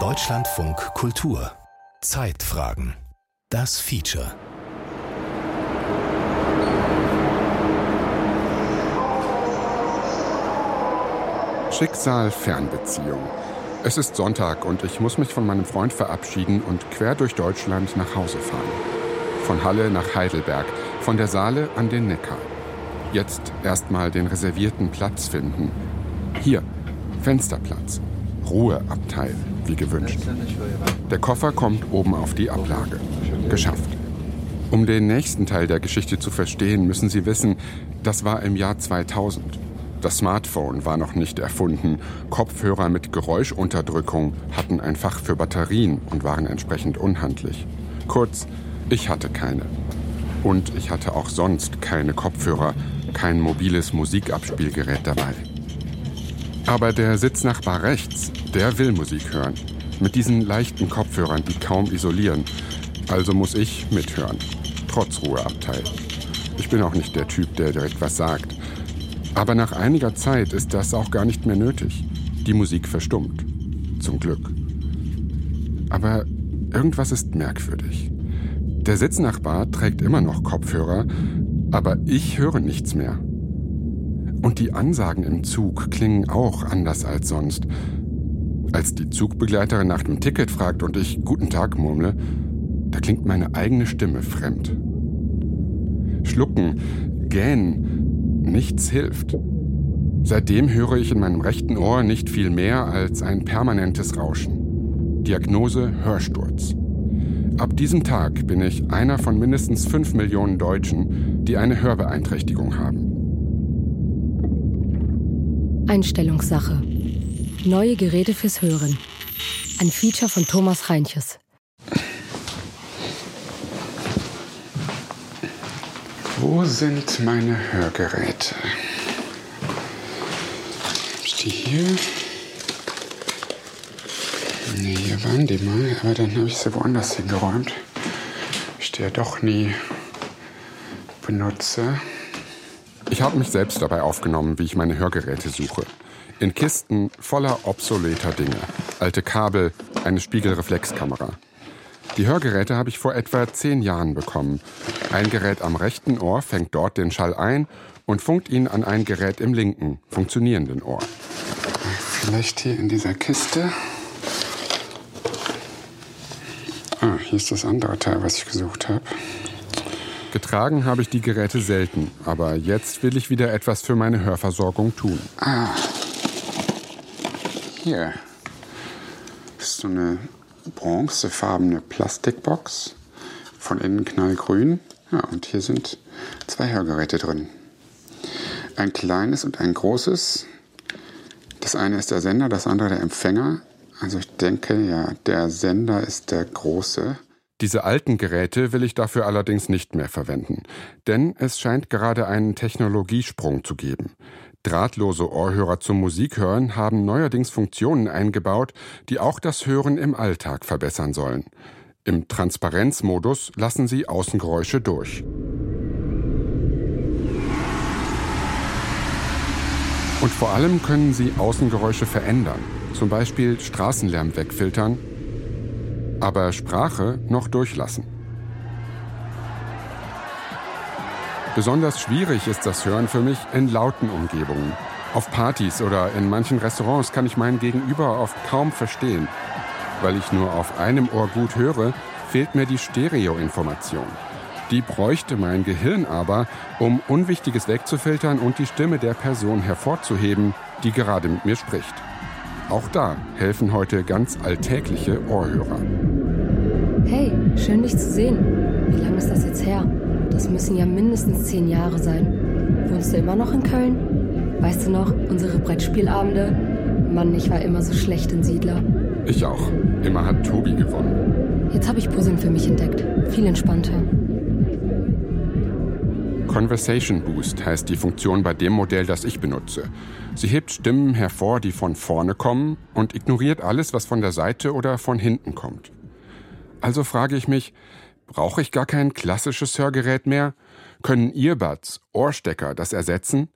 Deutschlandfunk Kultur Zeitfragen Das Feature Schicksal Fernbeziehung. Es ist Sonntag und ich muss mich von meinem Freund verabschieden und quer durch Deutschland nach Hause fahren. Von Halle nach Heidelberg, von der Saale an den Neckar. Jetzt erstmal den reservierten Platz finden. Hier, Fensterplatz. Ruheabteil, wie gewünscht. Der Koffer kommt oben auf die Ablage. Geschafft. Um den nächsten Teil der Geschichte zu verstehen, müssen Sie wissen, das war im Jahr 2000. Das Smartphone war noch nicht erfunden. Kopfhörer mit Geräuschunterdrückung hatten ein Fach für Batterien und waren entsprechend unhandlich. Kurz, ich hatte keine. Und ich hatte auch sonst keine Kopfhörer, kein mobiles Musikabspielgerät dabei. Aber der Sitznachbar rechts, der will Musik hören. Mit diesen leichten Kopfhörern, die kaum isolieren. Also muss ich mithören. Trotz Ruheabteil. Ich bin auch nicht der Typ, der direkt was sagt. Aber nach einiger Zeit ist das auch gar nicht mehr nötig. Die Musik verstummt. Zum Glück. Aber irgendwas ist merkwürdig. Der Sitznachbar trägt immer noch Kopfhörer, aber ich höre nichts mehr. Und die Ansagen im Zug klingen auch anders als sonst. Als die Zugbegleiterin nach dem Ticket fragt und ich Guten Tag murmle, da klingt meine eigene Stimme fremd. Schlucken, gähnen, Nichts hilft. Seitdem höre ich in meinem rechten Ohr nicht viel mehr als ein permanentes Rauschen. Diagnose Hörsturz. Ab diesem Tag bin ich einer von mindestens fünf Millionen Deutschen, die eine Hörbeeinträchtigung haben. Einstellungssache. Neue Geräte fürs Hören. Ein Feature von Thomas Reinches. Wo sind meine Hörgeräte? Ist die hier? Nee, hier waren die mal, aber dann habe ich sie woanders hingeräumt. Ich die ja doch nie benutze. Ich habe mich selbst dabei aufgenommen, wie ich meine Hörgeräte suche. In Kisten voller obsoleter Dinge. Alte Kabel, eine Spiegelreflexkamera. Die Hörgeräte habe ich vor etwa zehn Jahren bekommen. Ein Gerät am rechten Ohr fängt dort den Schall ein und funkt ihn an ein Gerät im linken, funktionierenden Ohr. Vielleicht hier in dieser Kiste. Ah, hier ist das andere Teil, was ich gesucht habe. Getragen habe ich die Geräte selten, aber jetzt will ich wieder etwas für meine Hörversorgung tun. Ah. Hier. Ist so eine bronzefarbene Plastikbox, von innen knallgrün. Ja, und hier sind zwei Hörgeräte drin. Ein kleines und ein großes. Das eine ist der Sender, das andere der Empfänger. Also ich denke, ja, der Sender ist der große. Diese alten Geräte will ich dafür allerdings nicht mehr verwenden, denn es scheint gerade einen Technologiesprung zu geben. Drahtlose Ohrhörer zum Musikhören haben neuerdings Funktionen eingebaut, die auch das Hören im Alltag verbessern sollen. Im Transparenzmodus lassen sie Außengeräusche durch. Und vor allem können sie Außengeräusche verändern, zum Beispiel Straßenlärm wegfiltern, aber Sprache noch durchlassen. Besonders schwierig ist das Hören für mich in lauten Umgebungen. Auf Partys oder in manchen Restaurants kann ich mein Gegenüber oft kaum verstehen. Weil ich nur auf einem Ohr gut höre, fehlt mir die Stereoinformation. Die bräuchte mein Gehirn aber, um Unwichtiges wegzufiltern und die Stimme der Person hervorzuheben, die gerade mit mir spricht. Auch da helfen heute ganz alltägliche Ohrhörer. Hey, schön dich zu sehen. Wie lange ist das jetzt her? Das müssen ja mindestens zehn Jahre sein. Wohnst du immer noch in Köln? Weißt du noch, unsere Brettspielabende? Mann, ich war immer so schlecht in Siedler. Ich auch. Immer hat Tobi gewonnen. Jetzt habe ich Puzzeln für mich entdeckt. Viel entspannter. Conversation Boost heißt die Funktion bei dem Modell, das ich benutze. Sie hebt Stimmen hervor, die von vorne kommen und ignoriert alles, was von der Seite oder von hinten kommt. Also frage ich mich, Brauche ich gar kein klassisches Hörgerät mehr? Können Earbuds, Ohrstecker das ersetzen?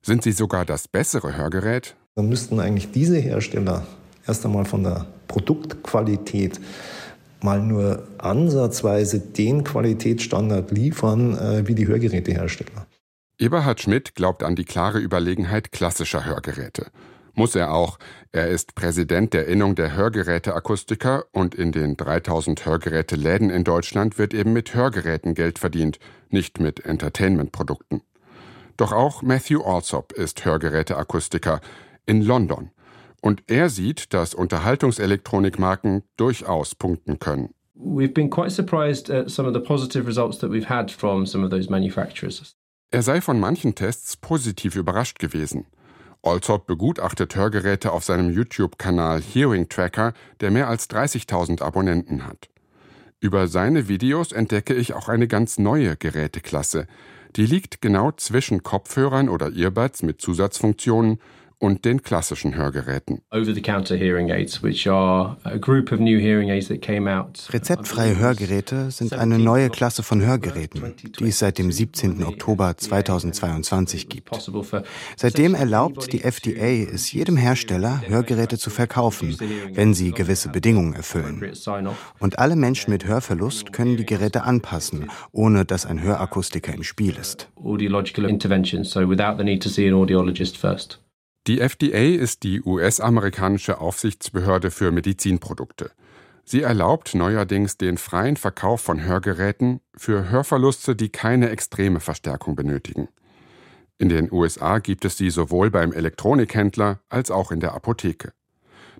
Sind sie sogar das bessere Hörgerät? Dann müssten eigentlich diese Hersteller erst einmal von der Produktqualität mal nur ansatzweise den Qualitätsstandard liefern äh, wie die Hörgerätehersteller. Eberhard Schmidt glaubt an die klare Überlegenheit klassischer Hörgeräte. Muss er auch. Er ist Präsident der Innung der Hörgeräteakustiker und in den 3000 Hörgeräteläden in Deutschland wird eben mit Hörgeräten Geld verdient, nicht mit Entertainmentprodukten. Doch auch Matthew Alsop ist Hörgeräteakustiker in London. Und er sieht, dass Unterhaltungselektronikmarken durchaus punkten können. We've been quite surprised at some of the positive results that we've had from some of those manufacturers. Er sei von manchen Tests positiv überrascht gewesen. Alsop begutachtet Hörgeräte auf seinem YouTube-Kanal Hearing Tracker, der mehr als 30.000 Abonnenten hat. Über seine Videos entdecke ich auch eine ganz neue Geräteklasse. Die liegt genau zwischen Kopfhörern oder Earbuds mit Zusatzfunktionen und den klassischen Hörgeräten. Rezeptfreie Hörgeräte sind eine neue Klasse von Hörgeräten, die es seit dem 17. Oktober 2022 gibt. Seitdem erlaubt die FDA es jedem Hersteller, Hörgeräte zu verkaufen, wenn sie gewisse Bedingungen erfüllen. Und alle Menschen mit Hörverlust können die Geräte anpassen, ohne dass ein Hörakustiker im Spiel ist. Die FDA ist die US-amerikanische Aufsichtsbehörde für Medizinprodukte. Sie erlaubt neuerdings den freien Verkauf von Hörgeräten für Hörverluste, die keine extreme Verstärkung benötigen. In den USA gibt es sie sowohl beim Elektronikhändler als auch in der Apotheke.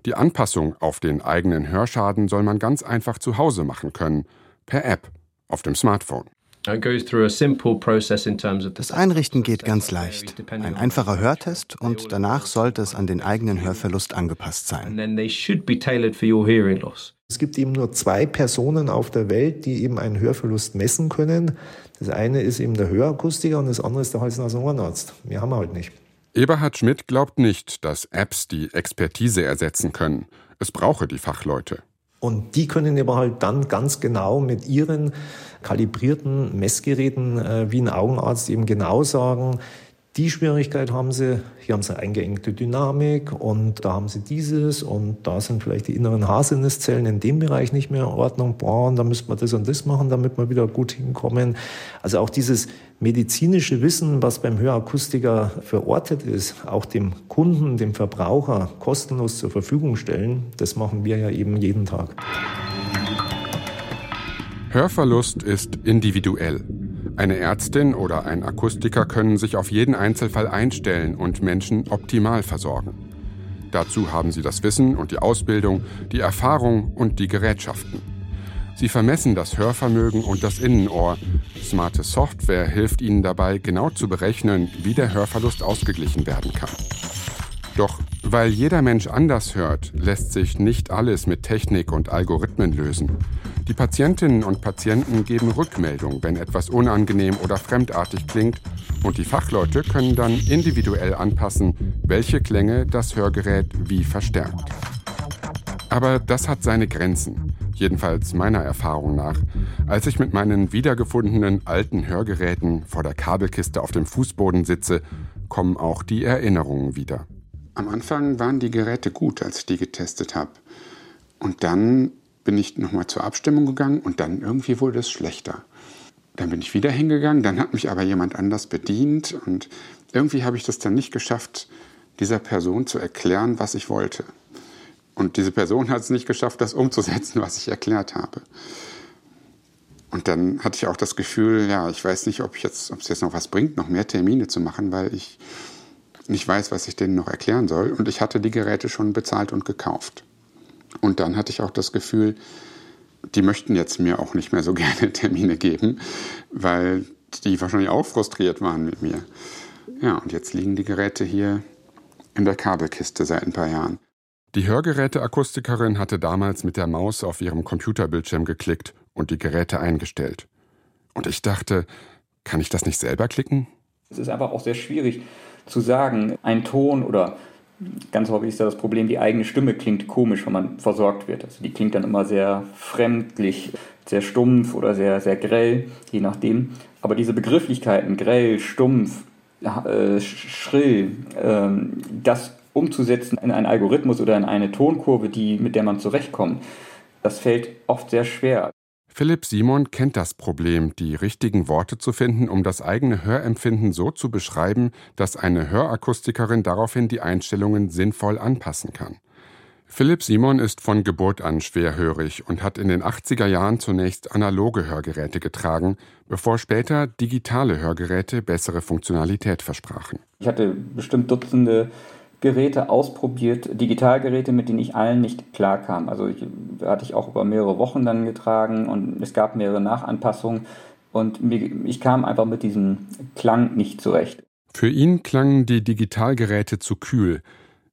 Die Anpassung auf den eigenen Hörschaden soll man ganz einfach zu Hause machen können, per App auf dem Smartphone. Das Einrichten geht ganz leicht. Ein einfacher Hörtest und danach sollte es an den eigenen Hörverlust angepasst sein. Es gibt eben nur zwei Personen auf der Welt, die eben einen Hörverlust messen können. Das eine ist eben der Hörakustiker und das andere ist der Hals-Nasen-Ohrenarzt. Wir haben halt nicht. Eberhard Schmidt glaubt nicht, dass Apps die Expertise ersetzen können. Es brauche die Fachleute. Und die können aber halt dann ganz genau mit ihren kalibrierten Messgeräten äh, wie ein Augenarzt eben genau sagen, die Schwierigkeit haben sie, hier haben sie eingeengte Dynamik und da haben sie dieses und da sind vielleicht die inneren Haarsinneszellen in dem Bereich nicht mehr in Ordnung. Boah, und da müsste man das und das machen, damit wir wieder gut hinkommen. Also auch dieses medizinische Wissen, was beim Hörakustiker verortet ist, auch dem Kunden, dem Verbraucher kostenlos zur Verfügung stellen, das machen wir ja eben jeden Tag. Hörverlust ist individuell. Eine Ärztin oder ein Akustiker können sich auf jeden Einzelfall einstellen und Menschen optimal versorgen. Dazu haben sie das Wissen und die Ausbildung, die Erfahrung und die Gerätschaften. Sie vermessen das Hörvermögen und das Innenohr. Smarte Software hilft ihnen dabei, genau zu berechnen, wie der Hörverlust ausgeglichen werden kann. Doch weil jeder Mensch anders hört, lässt sich nicht alles mit Technik und Algorithmen lösen. Die Patientinnen und Patienten geben Rückmeldung, wenn etwas unangenehm oder fremdartig klingt, und die Fachleute können dann individuell anpassen, welche Klänge das Hörgerät wie verstärkt. Aber das hat seine Grenzen, jedenfalls meiner Erfahrung nach. Als ich mit meinen wiedergefundenen alten Hörgeräten vor der Kabelkiste auf dem Fußboden sitze, kommen auch die Erinnerungen wieder. Am Anfang waren die Geräte gut, als ich die getestet habe. Und dann bin ich nochmal zur Abstimmung gegangen und dann irgendwie wurde es schlechter. Dann bin ich wieder hingegangen, dann hat mich aber jemand anders bedient und irgendwie habe ich das dann nicht geschafft, dieser Person zu erklären, was ich wollte. Und diese Person hat es nicht geschafft, das umzusetzen, was ich erklärt habe. Und dann hatte ich auch das Gefühl, ja, ich weiß nicht, ob, es jetzt noch was bringt, noch mehr Termine zu machen, weil ich nicht weiß, was ich denen noch erklären soll. Und ich hatte die Geräte schon bezahlt und gekauft. Und dann hatte ich auch das Gefühl, die möchten jetzt mir auch nicht mehr so gerne Termine geben, weil die wahrscheinlich auch frustriert waren mit mir. Ja, und jetzt liegen die Geräte hier in der Kabelkiste seit ein paar Jahren. Die Hörgeräteakustikerin hatte damals mit der Maus auf ihrem Computerbildschirm geklickt und die Geräte eingestellt. Und ich dachte, kann ich das nicht selber klicken? Es ist einfach auch sehr schwierig, zu sagen, ein Ton oder ganz häufig ist ja das Problem, die eigene Stimme klingt komisch, wenn man versorgt wird. Also die klingt dann immer sehr fremdlich, sehr stumpf oder sehr, sehr grell, je nachdem. Aber diese Begrifflichkeiten, grell, stumpf, äh, schrill, äh, das umzusetzen in einen Algorithmus oder in eine Tonkurve, die, mit der man zurechtkommt, das fällt oft sehr schwer. Philipp Simon kennt das Problem, die richtigen Worte zu finden, um das eigene Hörempfinden so zu beschreiben, dass eine Hörakustikerin daraufhin die Einstellungen sinnvoll anpassen kann. Philipp Simon ist von Geburt an schwerhörig und hat in den 80er Jahren zunächst analoge Hörgeräte getragen, bevor später digitale Hörgeräte bessere Funktionalität versprachen. Ich hatte bestimmt Dutzende Geräte ausprobiert, Digitalgeräte, mit denen ich allen nicht klarkam. Also ich, hatte ich auch über mehrere Wochen dann getragen und es gab mehrere Nachanpassungen und mir, ich kam einfach mit diesem Klang nicht zurecht. Für ihn klangen die Digitalgeräte zu kühl,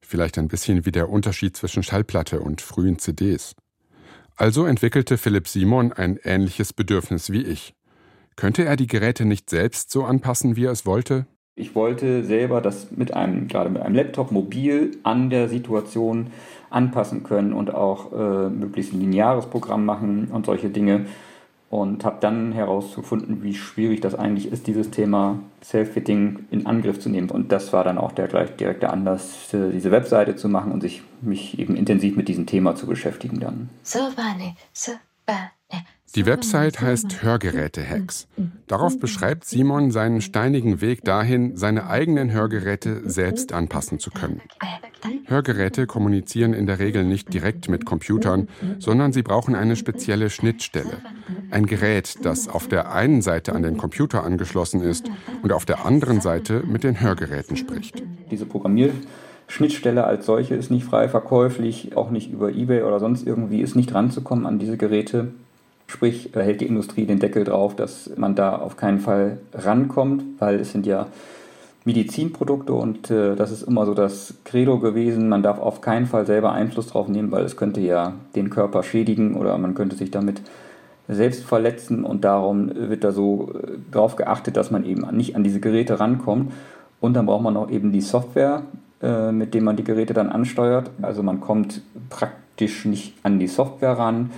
vielleicht ein bisschen wie der Unterschied zwischen Schallplatte und frühen CDs. Also entwickelte Philipp Simon ein ähnliches Bedürfnis wie ich. Könnte er die Geräte nicht selbst so anpassen, wie er es wollte? Ich wollte selber das mit einem, gerade mit einem Laptop mobil an der Situation anpassen können und auch äh, möglichst ein lineares Programm machen und solche Dinge und habe dann herausgefunden, wie schwierig das eigentlich ist, dieses Thema Self-Fitting in Angriff zu nehmen. Und das war dann auch der gleich direkte Anlass, diese Webseite zu machen und sich mich eben intensiv mit diesem Thema zu beschäftigen dann. Die Website heißt Hörgeräte-Hacks. Darauf beschreibt Simon seinen steinigen Weg dahin, seine eigenen Hörgeräte selbst anpassen zu können. Hörgeräte kommunizieren in der Regel nicht direkt mit Computern, sondern sie brauchen eine spezielle Schnittstelle. Ein Gerät, das auf der einen Seite an den Computer angeschlossen ist und auf der anderen Seite mit den Hörgeräten spricht. Diese Programmierschnittstelle als solche ist nicht frei verkäuflich, auch nicht über eBay oder sonst irgendwie ist nicht ranzukommen an diese Geräte. Sprich, hält die Industrie den Deckel drauf, dass man da auf keinen Fall rankommt, weil es sind ja Medizinprodukte und äh, das ist immer so das Credo gewesen. Man darf auf keinen Fall selber Einfluss drauf nehmen, weil es könnte ja den Körper schädigen oder man könnte sich damit selbst verletzen und darum wird da so äh, drauf geachtet, dass man eben nicht an diese Geräte rankommt. Und dann braucht man auch eben die Software, äh, mit dem man die Geräte dann ansteuert. Also man kommt praktisch nicht an die Software ran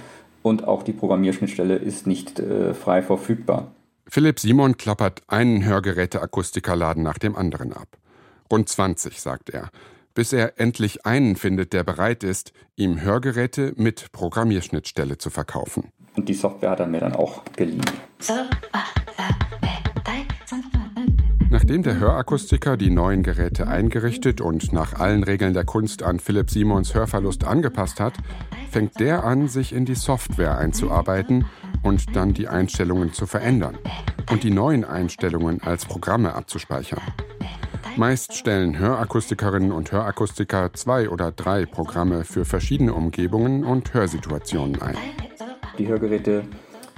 und auch die Programmierschnittstelle ist nicht äh, frei verfügbar. Philipp Simon klappert einen Hörgeräteakustikerladen nach dem anderen ab. Rund 20, sagt er, bis er endlich einen findet, der bereit ist, ihm Hörgeräte mit Programmierschnittstelle zu verkaufen. Und die Software hat er mir dann auch geliehen. Nachdem der Hörakustiker die neuen Geräte eingerichtet und nach allen Regeln der Kunst an Philipp Simons Hörverlust angepasst hat, fängt der an, sich in die Software einzuarbeiten und dann die Einstellungen zu verändern und die neuen Einstellungen als Programme abzuspeichern. Meist stellen Hörakustikerinnen und Hörakustiker zwei oder drei Programme für verschiedene Umgebungen und Hörsituationen ein. Die Hörgeräte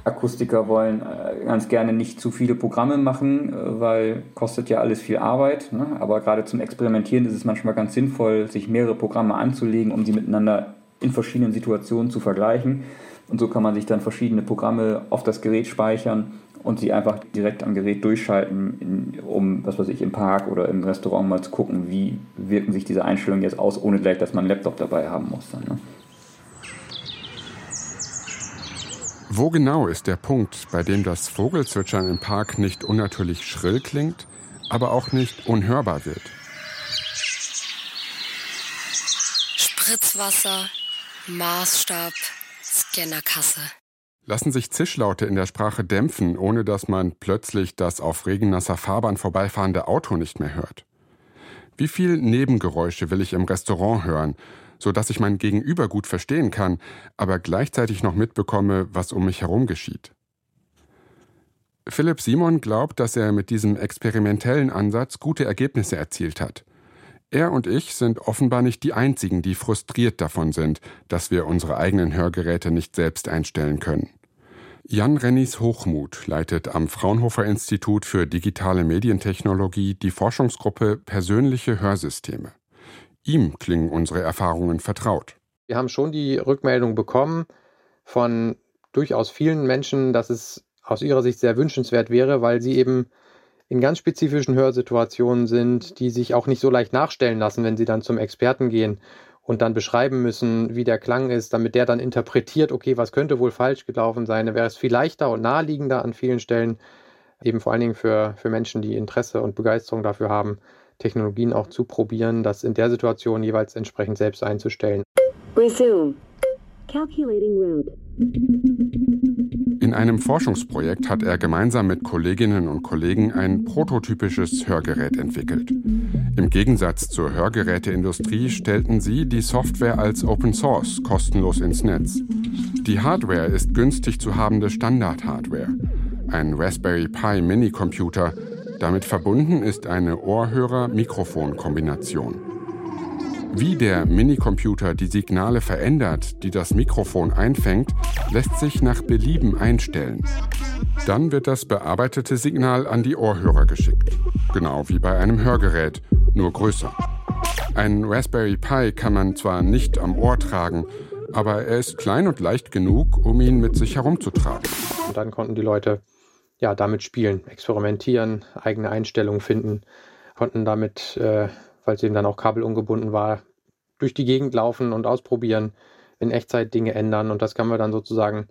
Akustiker wollen äh, ganz gerne nicht zu viele Programme machen, äh, weil kostet ja alles viel Arbeit. Ne? Aber gerade zum Experimentieren ist es manchmal ganz sinnvoll, sich mehrere Programme anzulegen, um sie miteinander in verschiedenen Situationen zu vergleichen. Und so kann man sich dann verschiedene Programme auf das Gerät speichern und sie einfach direkt am Gerät durchschalten, um, was weiß ich, im Park oder im Restaurant mal zu gucken, wie wirken sich diese Einstellungen jetzt aus, ohne gleich, dass man einen Laptop dabei haben muss. Dann, ne? Wo genau ist der Punkt, bei dem das Vogelzwitschern im Park nicht unnatürlich schrill klingt, aber auch nicht unhörbar wird? Spritzwasser, Maßstab, Scannerkasse. Lassen sich Zischlaute in der Sprache dämpfen, ohne dass man plötzlich das auf regennasser Fahrbahn vorbeifahrende Auto nicht mehr hört? Wie viel Nebengeräusche will ich im Restaurant hören, so dass ich mein Gegenüber gut verstehen kann, aber gleichzeitig noch mitbekomme, was um mich herum geschieht. Philipp Simon glaubt, dass er mit diesem experimentellen Ansatz gute Ergebnisse erzielt hat. Er und ich sind offenbar nicht die Einzigen, die frustriert davon sind, dass wir unsere eigenen Hörgeräte nicht selbst einstellen können. Jan Rennies Hochmut leitet am Fraunhofer Institut für digitale Medientechnologie die Forschungsgruppe Persönliche Hörsysteme. Ihm klingen unsere Erfahrungen vertraut. Wir haben schon die Rückmeldung bekommen von durchaus vielen Menschen, dass es aus ihrer Sicht sehr wünschenswert wäre, weil sie eben in ganz spezifischen Hörsituationen sind, die sich auch nicht so leicht nachstellen lassen, wenn sie dann zum Experten gehen und dann beschreiben müssen, wie der Klang ist, damit der dann interpretiert, okay, was könnte wohl falsch gelaufen sein, dann wäre es viel leichter und naheliegender an vielen Stellen, eben vor allen Dingen für, für Menschen, die Interesse und Begeisterung dafür haben, Technologien auch zu probieren, das in der Situation jeweils entsprechend selbst einzustellen. Resume. Calculating route. In einem Forschungsprojekt hat er gemeinsam mit Kolleginnen und Kollegen ein prototypisches Hörgerät entwickelt. Im Gegensatz zur Hörgeräteindustrie stellten sie die Software als Open Source kostenlos ins Netz. Die Hardware ist günstig zu habende Standard-Hardware. Ein Raspberry Pi Mini-Computer. Damit verbunden ist eine Ohrhörer-Mikrofon-Kombination. Wie der Minicomputer die Signale verändert, die das Mikrofon einfängt, lässt sich nach Belieben einstellen. Dann wird das bearbeitete Signal an die Ohrhörer geschickt. Genau wie bei einem Hörgerät, nur größer. Ein Raspberry Pi kann man zwar nicht am Ohr tragen, aber er ist klein und leicht genug, um ihn mit sich herumzutragen. Und dann konnten die Leute ja damit spielen, experimentieren, eigene Einstellungen finden, konnten damit äh, weil es eben dann auch kabelungebunden war, durch die Gegend laufen und ausprobieren, in Echtzeit Dinge ändern. Und das haben wir dann sozusagen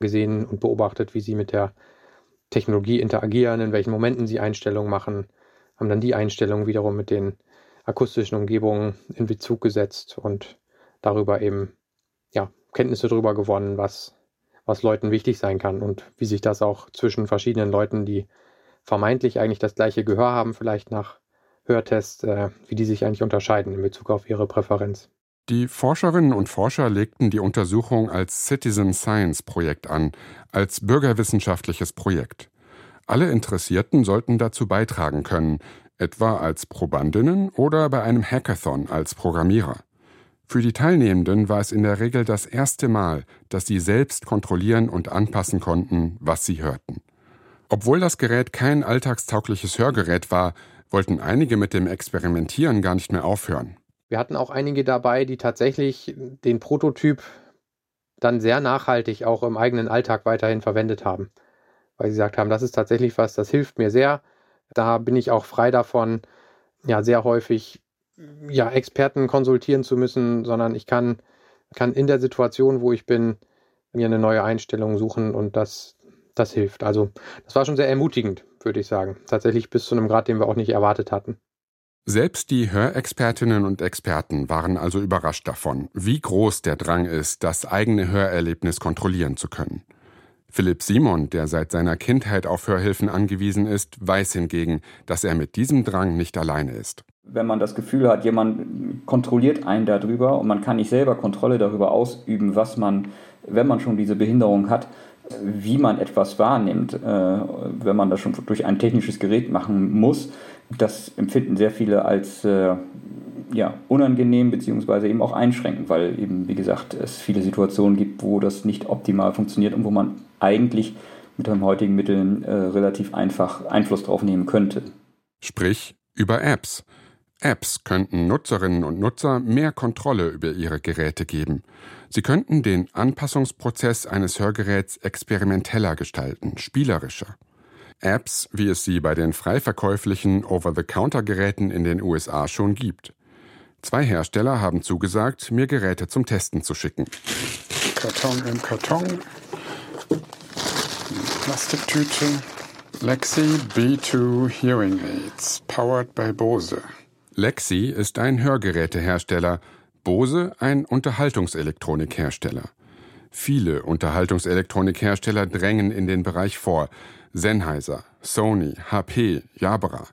gesehen und beobachtet, wie sie mit der Technologie interagieren, in welchen Momenten sie Einstellungen machen, haben dann die Einstellungen wiederum mit den akustischen Umgebungen in Bezug gesetzt und darüber eben ja, Kenntnisse darüber gewonnen, was, was Leuten wichtig sein kann und wie sich das auch zwischen verschiedenen Leuten, die vermeintlich eigentlich das gleiche Gehör haben, vielleicht nach Hörtests, äh, wie die sich eigentlich unterscheiden in Bezug auf ihre Präferenz. Die Forscherinnen und Forscher legten die Untersuchung als Citizen Science Projekt an, als bürgerwissenschaftliches Projekt. Alle Interessierten sollten dazu beitragen können, etwa als Probandinnen oder bei einem Hackathon als Programmierer. Für die Teilnehmenden war es in der Regel das erste Mal, dass sie selbst kontrollieren und anpassen konnten, was sie hörten. Obwohl das Gerät kein alltagstaugliches Hörgerät war, wollten einige mit dem Experimentieren gar nicht mehr aufhören. Wir hatten auch einige dabei, die tatsächlich den Prototyp dann sehr nachhaltig auch im eigenen Alltag weiterhin verwendet haben. Weil sie gesagt haben, das ist tatsächlich was, das hilft mir sehr. Da bin ich auch frei davon, ja, sehr häufig ja, Experten konsultieren zu müssen, sondern ich kann, kann in der Situation, wo ich bin, mir eine neue Einstellung suchen und das, das hilft. Also das war schon sehr ermutigend, würde ich sagen. Tatsächlich bis zu einem Grad, den wir auch nicht erwartet hatten. Selbst die Hörexpertinnen und Experten waren also überrascht davon, wie groß der Drang ist, das eigene Hörerlebnis kontrollieren zu können. Philipp Simon, der seit seiner Kindheit auf Hörhilfen angewiesen ist, weiß hingegen, dass er mit diesem Drang nicht alleine ist. Wenn man das Gefühl hat, jemand kontrolliert einen darüber und man kann nicht selber Kontrolle darüber ausüben, was man, wenn man schon diese Behinderung hat, wie man etwas wahrnimmt, äh, wenn man das schon durch ein technisches Gerät machen muss. Das empfinden sehr viele als äh, ja, unangenehm beziehungsweise eben auch einschränkend, weil eben, wie gesagt, es viele Situationen gibt, wo das nicht optimal funktioniert und wo man eigentlich mit den heutigen Mitteln äh, relativ einfach Einfluss drauf nehmen könnte. Sprich über Apps. Apps könnten Nutzerinnen und Nutzer mehr Kontrolle über ihre Geräte geben. Sie könnten den Anpassungsprozess eines Hörgeräts experimenteller gestalten, spielerischer. Apps, wie es sie bei den frei verkäuflichen Over-the-Counter-Geräten in den USA schon gibt. Zwei Hersteller haben zugesagt, mir Geräte zum Testen zu schicken. Karton im Karton. Plastiktüte. Lexi B2 Hearing Aids, powered by Bose. Lexi ist ein Hörgerätehersteller, Bose ein Unterhaltungselektronikhersteller. Viele Unterhaltungselektronikhersteller drängen in den Bereich vor. Sennheiser, Sony, HP, Jabra.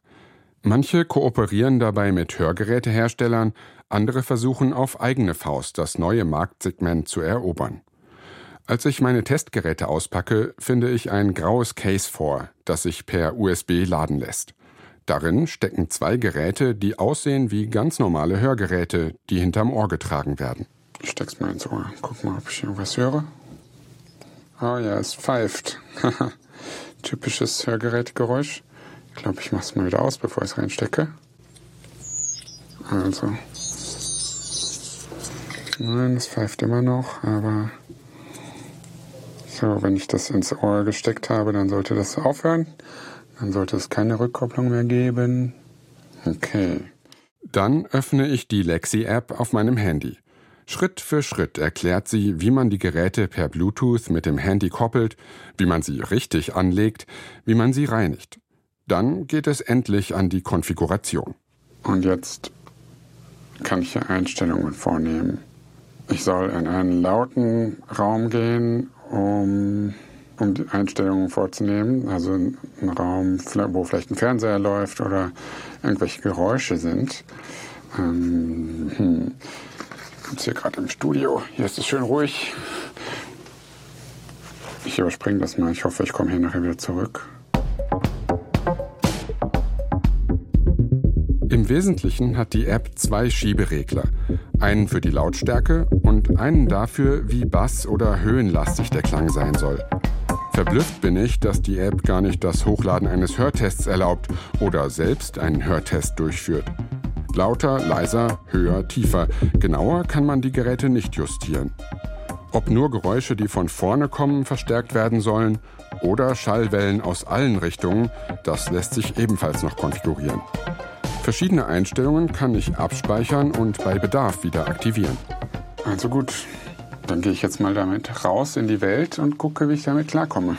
Manche kooperieren dabei mit Hörgeräteherstellern, andere versuchen auf eigene Faust das neue Marktsegment zu erobern. Als ich meine Testgeräte auspacke, finde ich ein graues Case vor, das sich per USB laden lässt. Darin stecken zwei Geräte, die aussehen wie ganz normale Hörgeräte, die hinterm Ohr getragen werden. Ich steck's mal ins Ohr. Guck mal, ob ich irgendwas höre. Oh ja, es pfeift. Typisches Hörgerätgeräusch. Ich glaube, ich mach's mal wieder aus, bevor ich es reinstecke. Also. Nein, es pfeift immer noch, aber. So, wenn ich das ins Ohr gesteckt habe, dann sollte das aufhören. Dann sollte es keine Rückkopplung mehr geben. Okay. Dann öffne ich die Lexi-App auf meinem Handy. Schritt für Schritt erklärt sie, wie man die Geräte per Bluetooth mit dem Handy koppelt, wie man sie richtig anlegt, wie man sie reinigt. Dann geht es endlich an die Konfiguration. Und jetzt kann ich hier Einstellungen vornehmen. Ich soll in einen lauten Raum gehen, um, um die Einstellungen vorzunehmen. Also einen Raum, wo vielleicht ein Fernseher läuft oder irgendwelche Geräusche sind. Ähm, hm. Jetzt hier gerade im Studio. Hier ist es schön ruhig. Ich überspringe das mal. Ich hoffe, ich komme hier nachher wieder zurück. Im Wesentlichen hat die App zwei Schieberegler. Einen für die Lautstärke und einen dafür, wie bass- oder höhenlastig der Klang sein soll. Verblüfft bin ich, dass die App gar nicht das Hochladen eines Hörtests erlaubt oder selbst einen Hörtest durchführt. Lauter, leiser, höher, tiefer. Genauer kann man die Geräte nicht justieren. Ob nur Geräusche, die von vorne kommen, verstärkt werden sollen oder Schallwellen aus allen Richtungen, das lässt sich ebenfalls noch konfigurieren. Verschiedene Einstellungen kann ich abspeichern und bei Bedarf wieder aktivieren. Also gut, dann gehe ich jetzt mal damit raus in die Welt und gucke, wie ich damit klarkomme.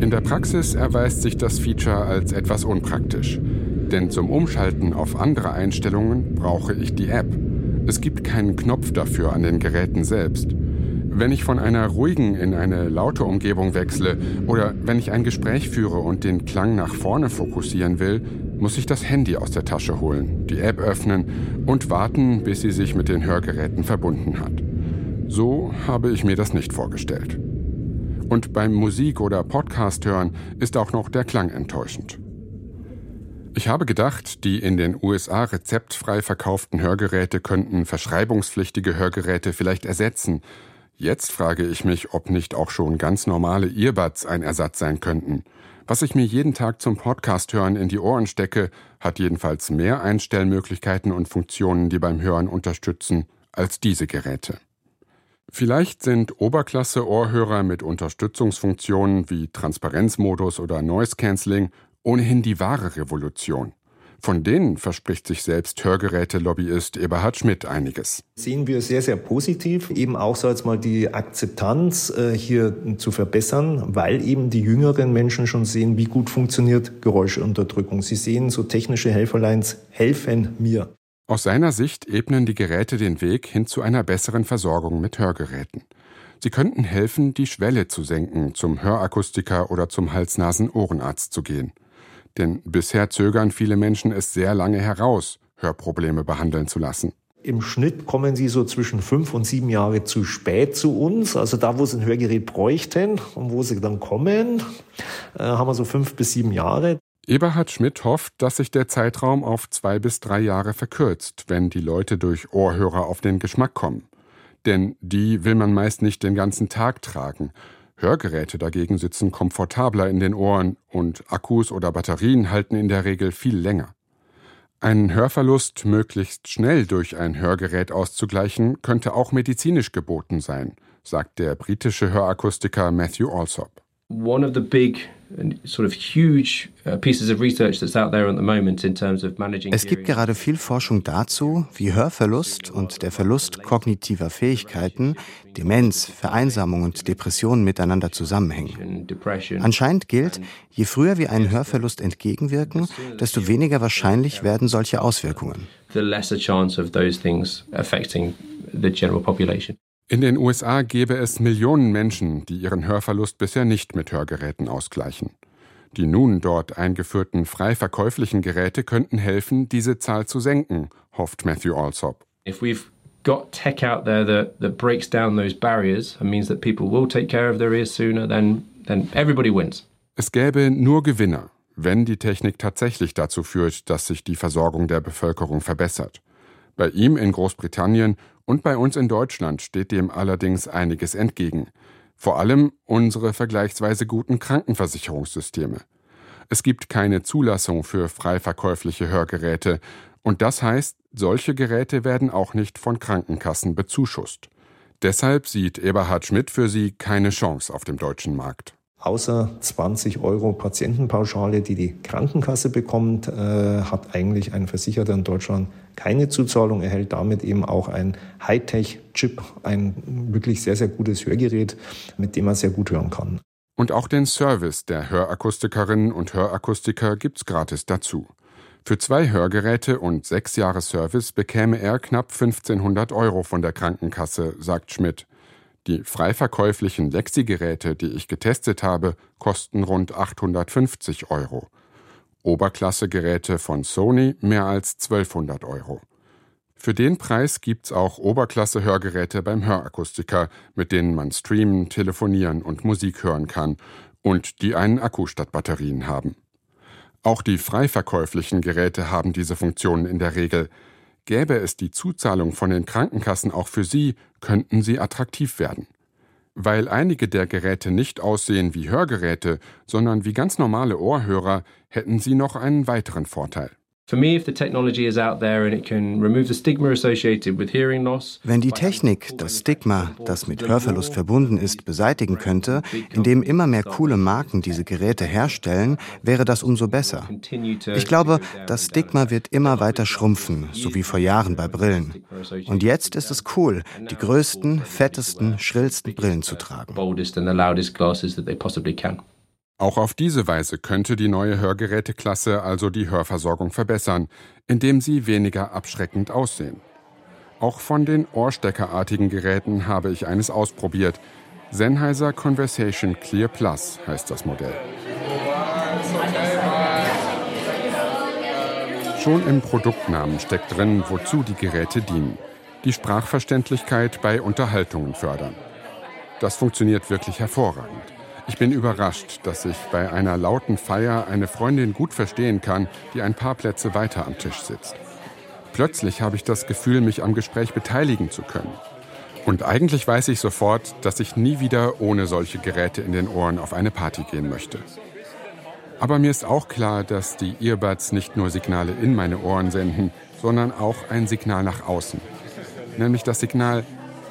In der Praxis erweist sich das Feature als etwas unpraktisch. Denn zum Umschalten auf andere Einstellungen brauche ich die App. Es gibt keinen Knopf dafür an den Geräten selbst. Wenn ich von einer ruhigen in eine laute Umgebung wechsle oder wenn ich ein Gespräch führe und den Klang nach vorne fokussieren will, muss ich das Handy aus der Tasche holen, die App öffnen und warten, bis sie sich mit den Hörgeräten verbunden hat. So habe ich mir das nicht vorgestellt. Und beim Musik- oder Podcast hören ist auch noch der Klang enttäuschend. Ich habe gedacht, die in den USA rezeptfrei verkauften Hörgeräte könnten verschreibungspflichtige Hörgeräte vielleicht ersetzen, Jetzt frage ich mich, ob nicht auch schon ganz normale Earbuds ein Ersatz sein könnten. Was ich mir jeden Tag zum Podcast hören in die Ohren stecke, hat jedenfalls mehr Einstellmöglichkeiten und Funktionen, die beim Hören unterstützen, als diese Geräte. Vielleicht sind Oberklasse-Ohrhörer mit Unterstützungsfunktionen wie Transparenzmodus oder Noise Cancelling ohnehin die wahre Revolution. Von denen verspricht sich selbst Hörgeräte-Lobbyist Eberhard Schmidt einiges. Sehen wir sehr, sehr positiv, eben auch so jetzt mal die Akzeptanz äh, hier zu verbessern, weil eben die jüngeren Menschen schon sehen, wie gut funktioniert Geräuschunterdrückung. Sie sehen, so technische Helferlines helfen mir. Aus seiner Sicht ebnen die Geräte den Weg hin zu einer besseren Versorgung mit Hörgeräten. Sie könnten helfen, die Schwelle zu senken, zum Hörakustiker oder zum Hals-Nasen-Ohrenarzt zu gehen. Denn bisher zögern viele Menschen es sehr lange heraus, Hörprobleme behandeln zu lassen. Im Schnitt kommen sie so zwischen fünf und sieben Jahre zu spät zu uns. Also da, wo sie ein Hörgerät bräuchten und wo sie dann kommen, äh, haben wir so fünf bis sieben Jahre. Eberhard Schmidt hofft, dass sich der Zeitraum auf zwei bis drei Jahre verkürzt, wenn die Leute durch Ohrhörer auf den Geschmack kommen. Denn die will man meist nicht den ganzen Tag tragen Hörgeräte dagegen sitzen komfortabler in den Ohren und Akkus oder Batterien halten in der Regel viel länger. Einen Hörverlust möglichst schnell durch ein Hörgerät auszugleichen, könnte auch medizinisch geboten sein, sagt der britische Hörakustiker Matthew Alsop. One of the big es gibt gerade viel Forschung dazu, wie Hörverlust und der Verlust kognitiver Fähigkeiten, Demenz, Vereinsamung und Depressionen miteinander zusammenhängen. Anscheinend gilt, je früher wir einen Hörverlust entgegenwirken, desto weniger wahrscheinlich werden solche Auswirkungen. The lesser chance of those things affecting the general population. In den USA gäbe es Millionen Menschen, die ihren Hörverlust bisher nicht mit Hörgeräten ausgleichen. Die nun dort eingeführten frei verkäuflichen Geräte könnten helfen, diese Zahl zu senken, hofft Matthew Alsop. If we've got tech out there that, that breaks down those barriers and means that people will take care of their ears sooner, then, then everybody wins. Es gäbe nur Gewinner, wenn die Technik tatsächlich dazu führt, dass sich die Versorgung der Bevölkerung verbessert. Bei ihm in Großbritannien und bei uns in Deutschland steht dem allerdings einiges entgegen. Vor allem unsere vergleichsweise guten Krankenversicherungssysteme. Es gibt keine Zulassung für frei verkäufliche Hörgeräte und das heißt, solche Geräte werden auch nicht von Krankenkassen bezuschusst. Deshalb sieht Eberhard Schmidt für sie keine Chance auf dem deutschen Markt. Außer 20 Euro Patientenpauschale, die die Krankenkasse bekommt, äh, hat eigentlich ein Versicherter in Deutschland keine Zuzahlung, erhält damit eben auch ein Hightech-Chip, ein wirklich sehr, sehr gutes Hörgerät, mit dem man sehr gut hören kann. Und auch den Service der Hörakustikerinnen und Hörakustiker gibt's gratis dazu. Für zwei Hörgeräte und sechs Jahre Service bekäme er knapp 1500 Euro von der Krankenkasse, sagt Schmidt. Die frei verkäuflichen Lexi-Geräte, die ich getestet habe, kosten rund 850 Euro. Oberklasse-Geräte von Sony mehr als 1200 Euro. Für den Preis gibt's auch Oberklasse-Hörgeräte beim Hörakustiker, mit denen man streamen, telefonieren und Musik hören kann und die einen Akku statt Batterien haben. Auch die frei verkäuflichen Geräte haben diese Funktionen in der Regel. Gäbe es die Zuzahlung von den Krankenkassen auch für sie, könnten sie attraktiv werden. Weil einige der Geräte nicht aussehen wie Hörgeräte, sondern wie ganz normale Ohrhörer, hätten sie noch einen weiteren Vorteil. Wenn die Technik das Stigma, das mit Hörverlust verbunden ist, beseitigen könnte, indem immer mehr coole Marken diese Geräte herstellen, wäre das umso besser. Ich glaube, das Stigma wird immer weiter schrumpfen, so wie vor Jahren bei Brillen. Und jetzt ist es cool, die größten, fettesten, schrillsten Brillen zu tragen. Auch auf diese Weise könnte die neue Hörgeräteklasse also die Hörversorgung verbessern, indem sie weniger abschreckend aussehen. Auch von den ohrsteckerartigen Geräten habe ich eines ausprobiert. Sennheiser Conversation Clear Plus heißt das Modell. Schon im Produktnamen steckt drin, wozu die Geräte dienen. Die Sprachverständlichkeit bei Unterhaltungen fördern. Das funktioniert wirklich hervorragend. Ich bin überrascht, dass ich bei einer lauten Feier eine Freundin gut verstehen kann, die ein paar Plätze weiter am Tisch sitzt. Plötzlich habe ich das Gefühl, mich am Gespräch beteiligen zu können. Und eigentlich weiß ich sofort, dass ich nie wieder ohne solche Geräte in den Ohren auf eine Party gehen möchte. Aber mir ist auch klar, dass die Earbuds nicht nur Signale in meine Ohren senden, sondern auch ein Signal nach außen. Nämlich das Signal,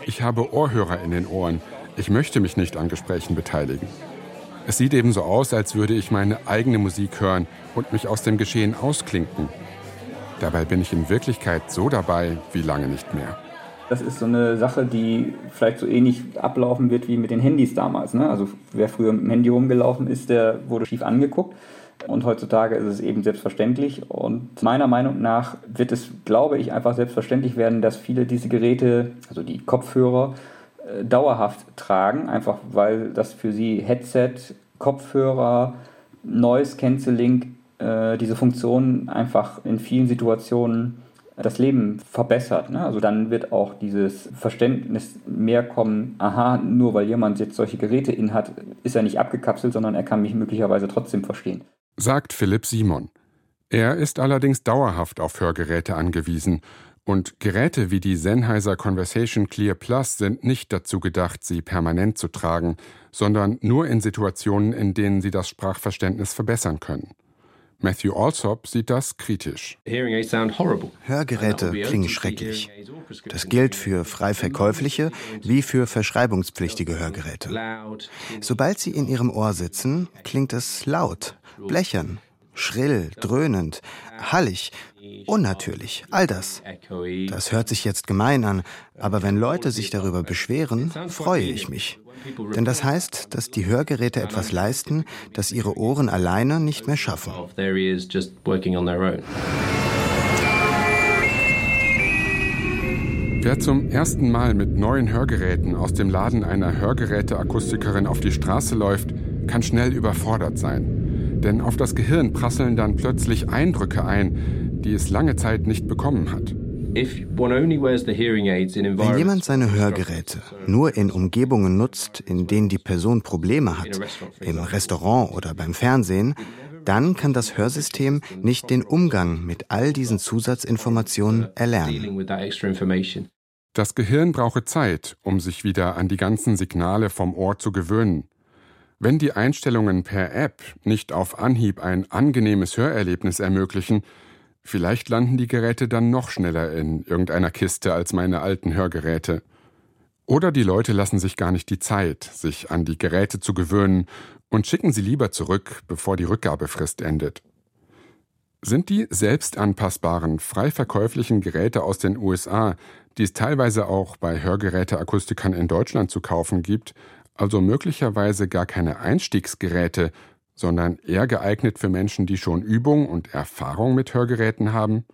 ich habe Ohrhörer in den Ohren, ich möchte mich nicht an Gesprächen beteiligen. Es sieht eben so aus, als würde ich meine eigene Musik hören und mich aus dem Geschehen ausklinken. Dabei bin ich in Wirklichkeit so dabei wie lange nicht mehr. Das ist so eine Sache, die vielleicht so ähnlich ablaufen wird wie mit den Handys damals. Ne? Also wer früher mit dem Handy rumgelaufen ist, der wurde schief angeguckt. Und heutzutage ist es eben selbstverständlich. Und meiner Meinung nach wird es, glaube ich, einfach selbstverständlich werden, dass viele diese Geräte, also die Kopfhörer, dauerhaft tragen, einfach weil das für sie Headset, Kopfhörer, Noise Cancelling, äh, diese Funktionen einfach in vielen Situationen das Leben verbessert. Ne? Also dann wird auch dieses Verständnis mehr kommen, aha, nur weil jemand jetzt solche Geräte in hat, ist er nicht abgekapselt, sondern er kann mich möglicherweise trotzdem verstehen. Sagt Philipp Simon. Er ist allerdings dauerhaft auf Hörgeräte angewiesen und Geräte wie die Sennheiser Conversation Clear Plus sind nicht dazu gedacht, sie permanent zu tragen, sondern nur in Situationen, in denen sie das Sprachverständnis verbessern können. Matthew Alsop sieht das kritisch. Hörgeräte klingen schrecklich. Das gilt für frei verkäufliche wie für verschreibungspflichtige Hörgeräte. Sobald sie in ihrem Ohr sitzen, klingt es laut, blechern, schrill, dröhnend, hallig, unnatürlich, all das. Das hört sich jetzt gemein an, aber wenn Leute sich darüber beschweren, freue ich mich. Denn das heißt, dass die Hörgeräte etwas leisten, das ihre Ohren alleine nicht mehr schaffen. Wer zum ersten Mal mit neuen Hörgeräten aus dem Laden einer Hörgeräteakustikerin auf die Straße läuft, kann schnell überfordert sein. Denn auf das Gehirn prasseln dann plötzlich Eindrücke ein, die es lange Zeit nicht bekommen hat. Wenn jemand seine Hörgeräte nur in Umgebungen nutzt, in denen die Person Probleme hat, im Restaurant oder beim Fernsehen, dann kann das Hörsystem nicht den Umgang mit all diesen Zusatzinformationen erlernen. Das Gehirn brauche Zeit, um sich wieder an die ganzen Signale vom Ohr zu gewöhnen. Wenn die Einstellungen per App nicht auf Anhieb ein angenehmes Hörerlebnis ermöglichen, vielleicht landen die Geräte dann noch schneller in irgendeiner Kiste als meine alten Hörgeräte. Oder die Leute lassen sich gar nicht die Zeit, sich an die Geräte zu gewöhnen und schicken sie lieber zurück, bevor die Rückgabefrist endet. Sind die selbstanpassbaren, frei verkäuflichen Geräte aus den USA, die es teilweise auch bei Hörgeräteakustikern in Deutschland zu kaufen gibt, Also möglicherweise gar keine Einstiegsgeräte, sondern eher geeignet für Menschen, die schon Übung und Erfahrung mit Hörgeräten haben?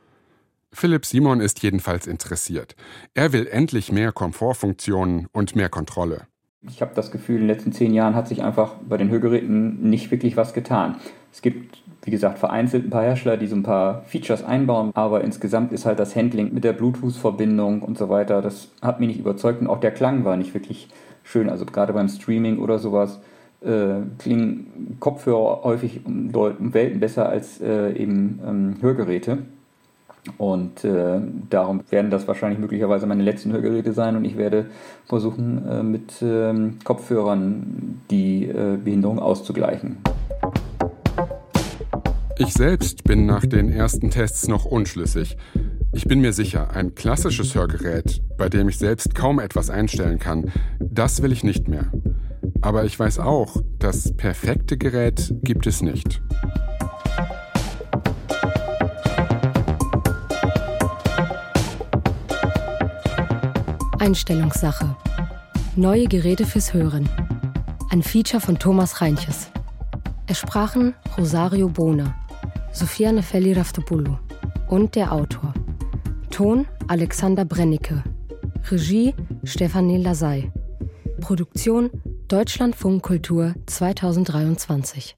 Philipp Simon ist jedenfalls interessiert. Er will endlich mehr Komfortfunktionen und mehr Kontrolle. Ich habe das Gefühl, in den letzten zehn Jahren hat sich einfach bei den Hörgeräten nicht wirklich was getan. Es gibt, wie gesagt, vereinzelt ein paar Hersteller, die so ein paar Features einbauen, aber insgesamt ist halt das Handling mit der Bluetooth-Verbindung und so weiter, das hat mich nicht überzeugt und auch der Klang war nicht wirklich schön. Also gerade beim Streaming oder sowas äh, klingen Kopfhörer häufig um, Welten besser als äh, eben ähm, Hörgeräte. Und äh, darum werden das wahrscheinlich möglicherweise meine letzten Hörgeräte sein und ich werde versuchen, äh, mit äh, Kopfhörern die äh, Behinderung auszugleichen. Ich selbst bin nach den ersten Tests noch unschlüssig. Ich bin mir sicher, ein klassisches Hörgerät, bei dem ich selbst kaum etwas einstellen kann, das will ich nicht mehr. Aber ich weiß auch, das perfekte Gerät gibt es nicht. Einstellungssache. Neue Geräte fürs Hören. Ein Feature von Thomas Reinches. Es sprachen Rosario Bona, Sofia Nefelli Raftopoulou und der Autor. Ton Alexander Brennecke. Regie Stefanie Lasey. Produktion Deutschlandfunk Kultur 2023.